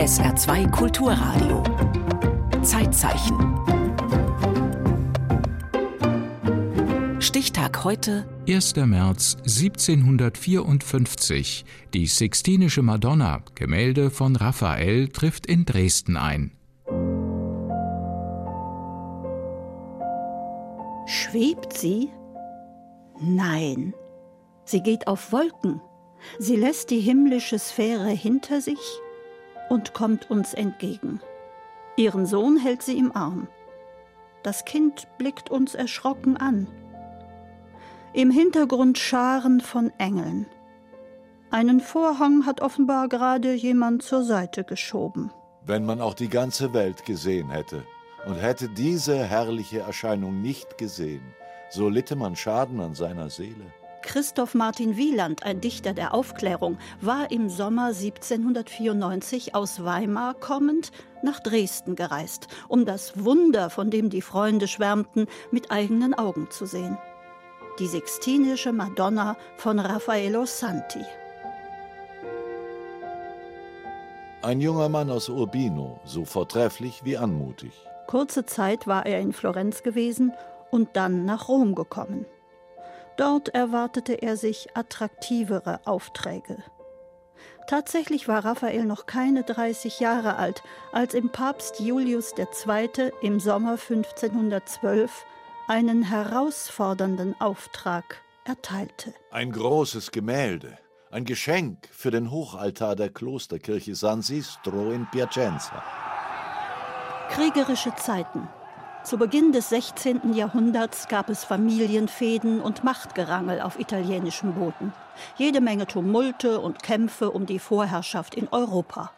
SR2 Kulturradio. Zeitzeichen. Stichtag heute. 1. März 1754. Die Sixtinische Madonna, Gemälde von Raphael, trifft in Dresden ein. Schwebt sie? Nein, sie geht auf Wolken. Sie lässt die himmlische Sphäre hinter sich und kommt uns entgegen. Ihren Sohn hält sie im Arm. Das Kind blickt uns erschrocken an. Im Hintergrund Scharen von Engeln. Einen Vorhang hat offenbar gerade jemand zur Seite geschoben. Wenn man auch die ganze Welt gesehen hätte und hätte diese herrliche Erscheinung nicht gesehen, so litte man Schaden an seiner Seele. Christoph Martin Wieland, ein Dichter der Aufklärung, war im Sommer 1794 aus Weimar kommend nach Dresden gereist, um das Wunder, von dem die Freunde schwärmten, mit eigenen Augen zu sehen. Die Sixtinische Madonna von Raffaello Santi. Ein junger Mann aus Urbino, so vortrefflich wie anmutig. Kurze Zeit war er in Florenz gewesen und dann nach Rom gekommen. Dort erwartete er sich attraktivere Aufträge. Tatsächlich war Raphael noch keine 30 Jahre alt, als ihm Papst Julius II. im Sommer 1512 einen herausfordernden Auftrag erteilte. Ein großes Gemälde, ein Geschenk für den Hochaltar der Klosterkirche San Sistro in Piacenza. Kriegerische Zeiten. Zu Beginn des 16. Jahrhunderts gab es Familienfäden und Machtgerangel auf italienischem Boden. Jede Menge Tumulte und Kämpfe um die Vorherrschaft in Europa.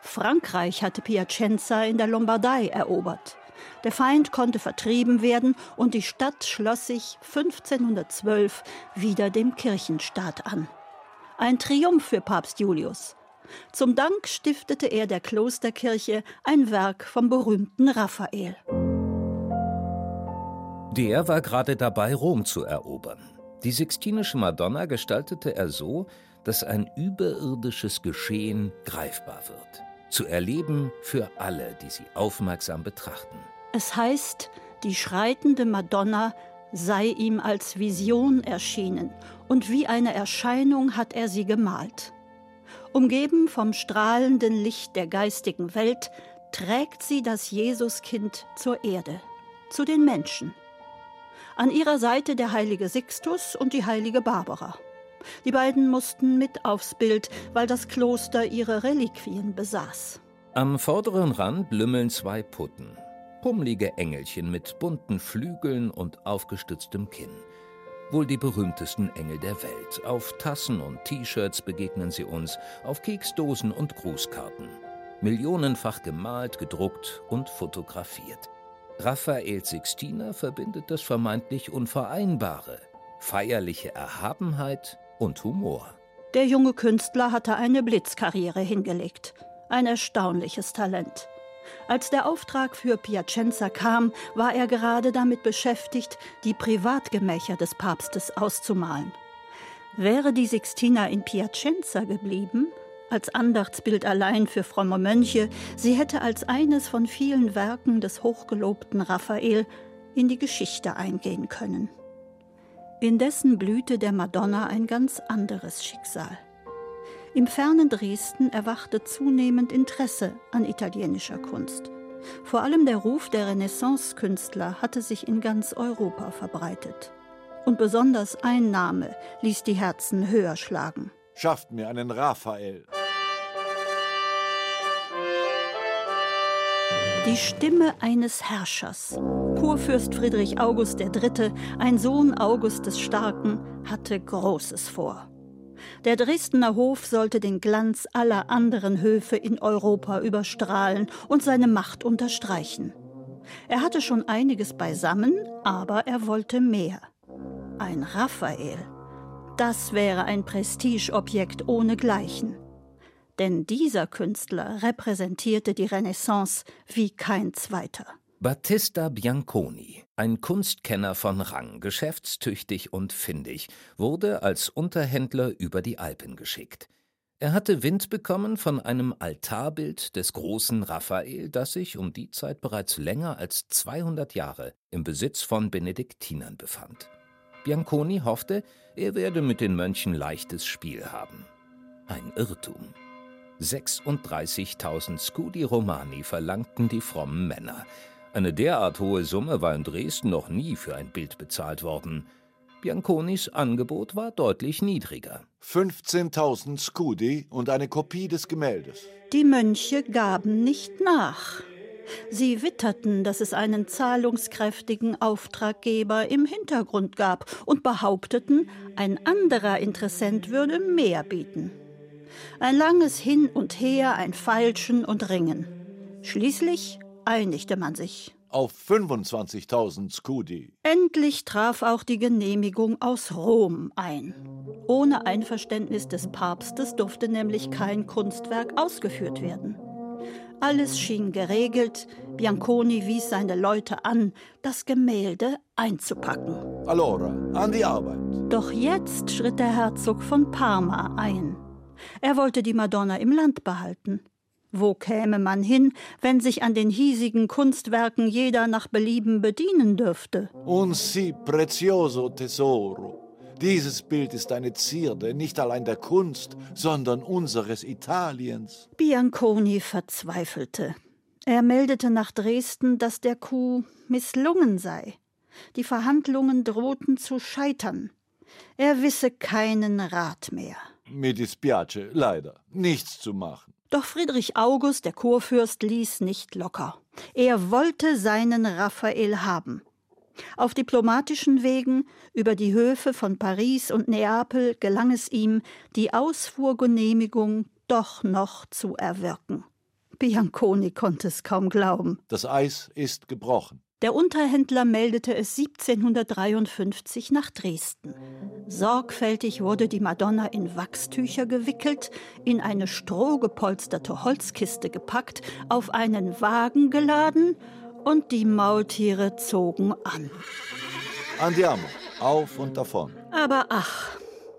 Frankreich hatte Piacenza in der Lombardei erobert. Der Feind konnte vertrieben werden und die Stadt schloss sich 1512 wieder dem Kirchenstaat an. Ein Triumph für Papst Julius. Zum Dank stiftete er der Klosterkirche ein Werk vom berühmten Raphael. Der war gerade dabei, Rom zu erobern. Die Sixtinische Madonna gestaltete er so, dass ein überirdisches Geschehen greifbar wird. Zu erleben für alle, die sie aufmerksam betrachten. Es heißt, die schreitende Madonna sei ihm als Vision erschienen und wie eine Erscheinung hat er sie gemalt. Umgeben vom strahlenden Licht der geistigen Welt trägt sie das Jesuskind zur Erde, zu den Menschen. An ihrer Seite der heilige Sixtus und die heilige Barbara. Die beiden mussten mit aufs Bild, weil das Kloster ihre Reliquien besaß. Am vorderen Rand lümmeln zwei Putten. Pummlige Engelchen mit bunten Flügeln und aufgestütztem Kinn wohl die berühmtesten Engel der Welt. Auf Tassen und T-Shirts begegnen sie uns, auf Keksdosen und Grußkarten. Millionenfach gemalt, gedruckt und fotografiert. Raphael Sixtina verbindet das vermeintlich Unvereinbare, feierliche Erhabenheit und Humor. Der junge Künstler hatte eine Blitzkarriere hingelegt. Ein erstaunliches Talent. Als der Auftrag für Piacenza kam, war er gerade damit beschäftigt, die Privatgemächer des Papstes auszumalen. Wäre die Sixtina in Piacenza geblieben, als Andachtsbild allein für fromme Mönche, sie hätte als eines von vielen Werken des hochgelobten Raphael in die Geschichte eingehen können. Indessen blühte der Madonna ein ganz anderes Schicksal. Im fernen Dresden erwachte zunehmend Interesse an italienischer Kunst. Vor allem der Ruf der Renaissance-Künstler hatte sich in ganz Europa verbreitet. Und besonders ein Name ließ die Herzen höher schlagen. Schafft mir einen Raphael. Die Stimme eines Herrschers. Kurfürst Friedrich August III., ein Sohn August des Starken, hatte Großes vor. Der Dresdner Hof sollte den Glanz aller anderen Höfe in Europa überstrahlen und seine Macht unterstreichen. Er hatte schon einiges beisammen, aber er wollte mehr. Ein Raphael. Das wäre ein Prestigeobjekt ohnegleichen. Denn dieser Künstler repräsentierte die Renaissance wie kein zweiter. Battista Bianconi, ein Kunstkenner von Rang, geschäftstüchtig und findig, wurde als Unterhändler über die Alpen geschickt. Er hatte Wind bekommen von einem Altarbild des großen Raphael, das sich um die Zeit bereits länger als 200 Jahre im Besitz von Benediktinern befand. Bianconi hoffte, er werde mit den Mönchen leichtes Spiel haben. Ein Irrtum. 36.000 Scudi Romani verlangten die frommen Männer. Eine derart hohe Summe war in Dresden noch nie für ein Bild bezahlt worden. Bianconis Angebot war deutlich niedriger. 15.000 Scudi und eine Kopie des Gemäldes. Die Mönche gaben nicht nach. Sie witterten, dass es einen zahlungskräftigen Auftraggeber im Hintergrund gab und behaupteten, ein anderer Interessent würde mehr bieten. Ein langes Hin und Her, ein Feilschen und Ringen. Schließlich einigte man sich auf 25.000 Scudi. Endlich traf auch die Genehmigung aus Rom ein. Ohne Einverständnis des Papstes durfte nämlich kein Kunstwerk ausgeführt werden. Alles schien geregelt. Bianconi wies seine Leute an, das Gemälde einzupacken. Allora, an die Arbeit. Doch jetzt schritt der Herzog von Parma ein. Er wollte die Madonna im Land behalten. Wo käme man hin, wenn sich an den hiesigen Kunstwerken jeder nach Belieben bedienen dürfte? Un si prezioso tesoro. Dieses Bild ist eine Zierde nicht allein der Kunst, sondern unseres Italiens. Bianconi verzweifelte. Er meldete nach Dresden, dass der Coup misslungen sei. Die Verhandlungen drohten zu scheitern. Er wisse keinen Rat mehr. Mi dispiace, leider. Nichts zu machen. Doch Friedrich August, der Kurfürst, ließ nicht locker. Er wollte seinen Raphael haben. Auf diplomatischen Wegen über die Höfe von Paris und Neapel gelang es ihm, die Ausfuhrgenehmigung doch noch zu erwirken. Bianconi konnte es kaum glauben. Das Eis ist gebrochen. Der Unterhändler meldete es 1753 nach Dresden. Sorgfältig wurde die Madonna in Wachstücher gewickelt, in eine strohgepolsterte Holzkiste gepackt, auf einen Wagen geladen und die Maultiere zogen an. Andiamo, auf und davon. Aber ach,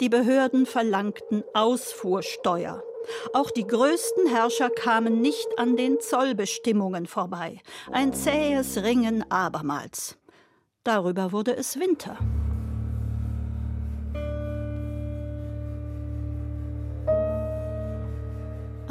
die Behörden verlangten Ausfuhrsteuer. Auch die größten Herrscher kamen nicht an den Zollbestimmungen vorbei. Ein zähes Ringen abermals. Darüber wurde es Winter.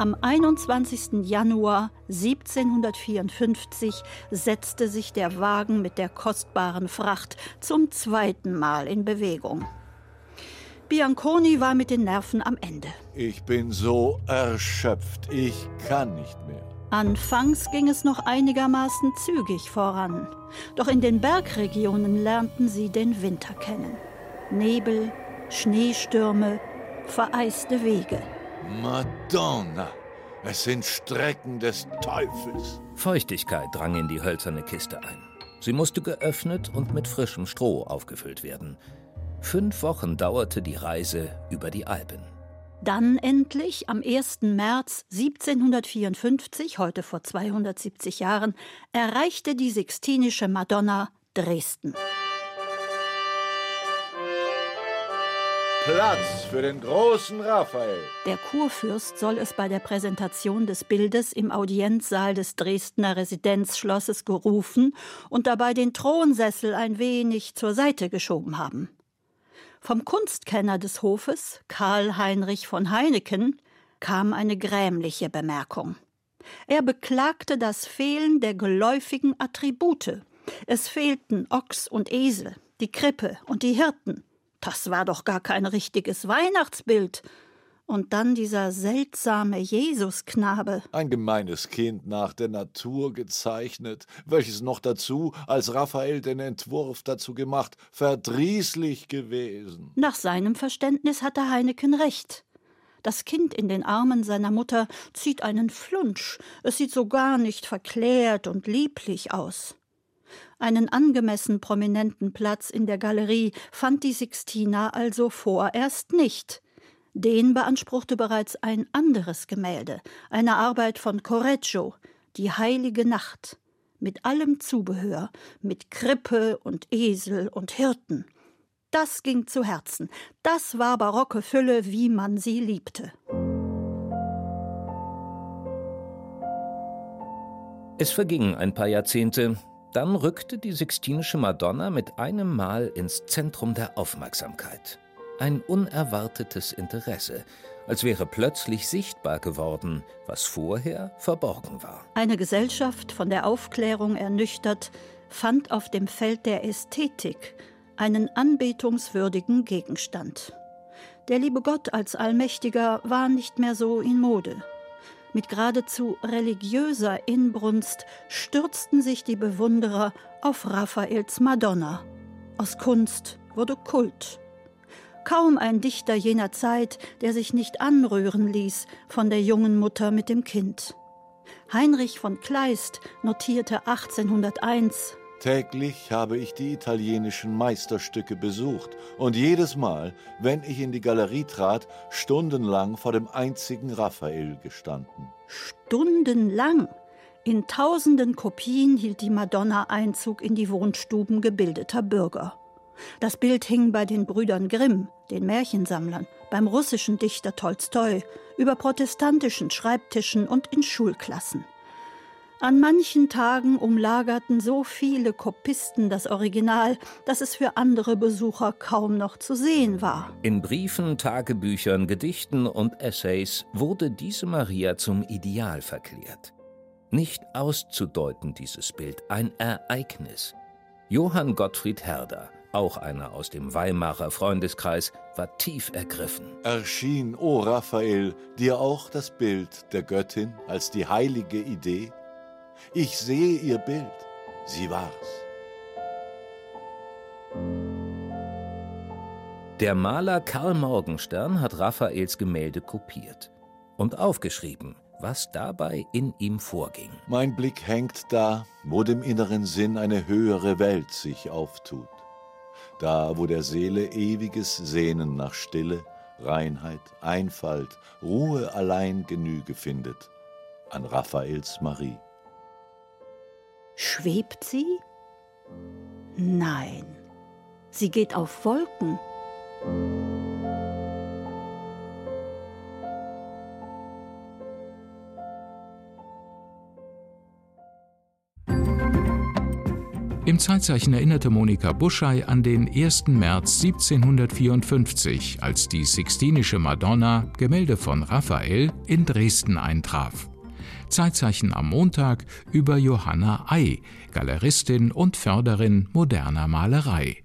Am 21. Januar 1754 setzte sich der Wagen mit der kostbaren Fracht zum zweiten Mal in Bewegung. Bianconi war mit den Nerven am Ende. Ich bin so erschöpft, ich kann nicht mehr. Anfangs ging es noch einigermaßen zügig voran. Doch in den Bergregionen lernten sie den Winter kennen. Nebel, Schneestürme, vereiste Wege. Madonna, es sind Strecken des Teufels. Feuchtigkeit drang in die hölzerne Kiste ein. Sie musste geöffnet und mit frischem Stroh aufgefüllt werden. Fünf Wochen dauerte die Reise über die Alpen. Dann endlich, am 1. März 1754, heute vor 270 Jahren, erreichte die Sixtinische Madonna Dresden. Platz für den großen Raphael. Der Kurfürst soll es bei der Präsentation des Bildes im Audienzsaal des Dresdner Residenzschlosses gerufen und dabei den Thronsessel ein wenig zur Seite geschoben haben. Vom Kunstkenner des Hofes, Karl Heinrich von Heineken, kam eine grämliche Bemerkung. Er beklagte das Fehlen der geläufigen Attribute. Es fehlten Ochs und Esel, die Krippe und die Hirten. Das war doch gar kein richtiges Weihnachtsbild. Und dann dieser seltsame Jesusknabe. Ein gemeines Kind nach der Natur gezeichnet, welches noch dazu, als Raphael den Entwurf dazu gemacht, verdrießlich gewesen. Nach seinem Verständnis hatte Heineken recht. Das Kind in den Armen seiner Mutter zieht einen Flunsch. Es sieht so gar nicht verklärt und lieblich aus. Einen angemessen prominenten Platz in der Galerie fand die Sixtina also vorerst nicht. Den beanspruchte bereits ein anderes Gemälde, eine Arbeit von Correggio, Die heilige Nacht, mit allem Zubehör, mit Krippe und Esel und Hirten. Das ging zu Herzen, das war barocke Fülle, wie man sie liebte. Es vergingen ein paar Jahrzehnte, dann rückte die Sixtinische Madonna mit einem Mal ins Zentrum der Aufmerksamkeit. Ein unerwartetes Interesse, als wäre plötzlich sichtbar geworden, was vorher verborgen war. Eine Gesellschaft, von der Aufklärung ernüchtert, fand auf dem Feld der Ästhetik einen anbetungswürdigen Gegenstand. Der liebe Gott als Allmächtiger war nicht mehr so in Mode. Mit geradezu religiöser Inbrunst stürzten sich die Bewunderer auf Raphaels Madonna. Aus Kunst wurde Kult. Kaum ein Dichter jener Zeit, der sich nicht anrühren ließ von der jungen Mutter mit dem Kind. Heinrich von Kleist notierte 1801 Täglich habe ich die italienischen Meisterstücke besucht und jedes Mal, wenn ich in die Galerie trat, stundenlang vor dem einzigen Raphael gestanden. Stundenlang? In tausenden Kopien hielt die Madonna Einzug in die Wohnstuben gebildeter Bürger. Das Bild hing bei den Brüdern Grimm, den Märchensammlern, beim russischen Dichter Tolstoi, über protestantischen Schreibtischen und in Schulklassen. An manchen Tagen umlagerten so viele Kopisten das Original, dass es für andere Besucher kaum noch zu sehen war. In Briefen, Tagebüchern, Gedichten und Essays wurde diese Maria zum Ideal verklärt. Nicht auszudeuten dieses Bild, ein Ereignis. Johann Gottfried Herder, auch einer aus dem Weimarer Freundeskreis, war tief ergriffen. Erschien, o oh Raphael, dir auch das Bild der Göttin als die heilige Idee? Ich sehe ihr Bild. Sie war's. Der Maler Karl Morgenstern hat Raphaels Gemälde kopiert und aufgeschrieben, was dabei in ihm vorging. Mein Blick hängt da, wo dem inneren Sinn eine höhere Welt sich auftut. Da, wo der Seele ewiges Sehnen nach Stille, Reinheit, Einfalt, Ruhe allein Genüge findet, an Raphaels Marie. Schwebt sie? Nein, sie geht auf Wolken. Im Zeitzeichen erinnerte Monika Buschey an den 1. März 1754, als die Sixtinische Madonna, Gemälde von Raphael, in Dresden eintraf. Zeitzeichen am Montag über Johanna Ei, Galeristin und Förderin moderner Malerei